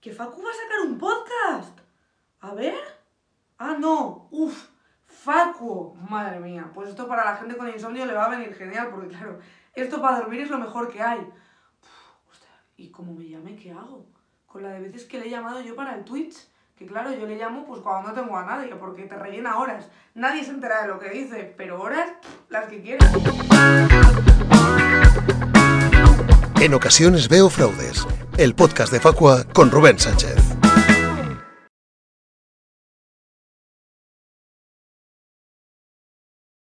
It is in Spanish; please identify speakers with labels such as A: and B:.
A: ¿Que Facu va a sacar un podcast? A ver. Ah, no. Uf. Facu. Madre mía. Pues esto para la gente con insomnio le va a venir genial, porque claro, esto para dormir es lo mejor que hay. Uf, ¿Y cómo me llame? ¿Qué hago? Con la de veces que le he llamado yo para el Twitch. Que claro, yo le llamo pues cuando no tengo a nadie, porque te rellena horas. Nadie se entera de lo que dice, pero horas, las que quieras.
B: En ocasiones veo fraudes. El podcast de Facua con Rubén Sánchez.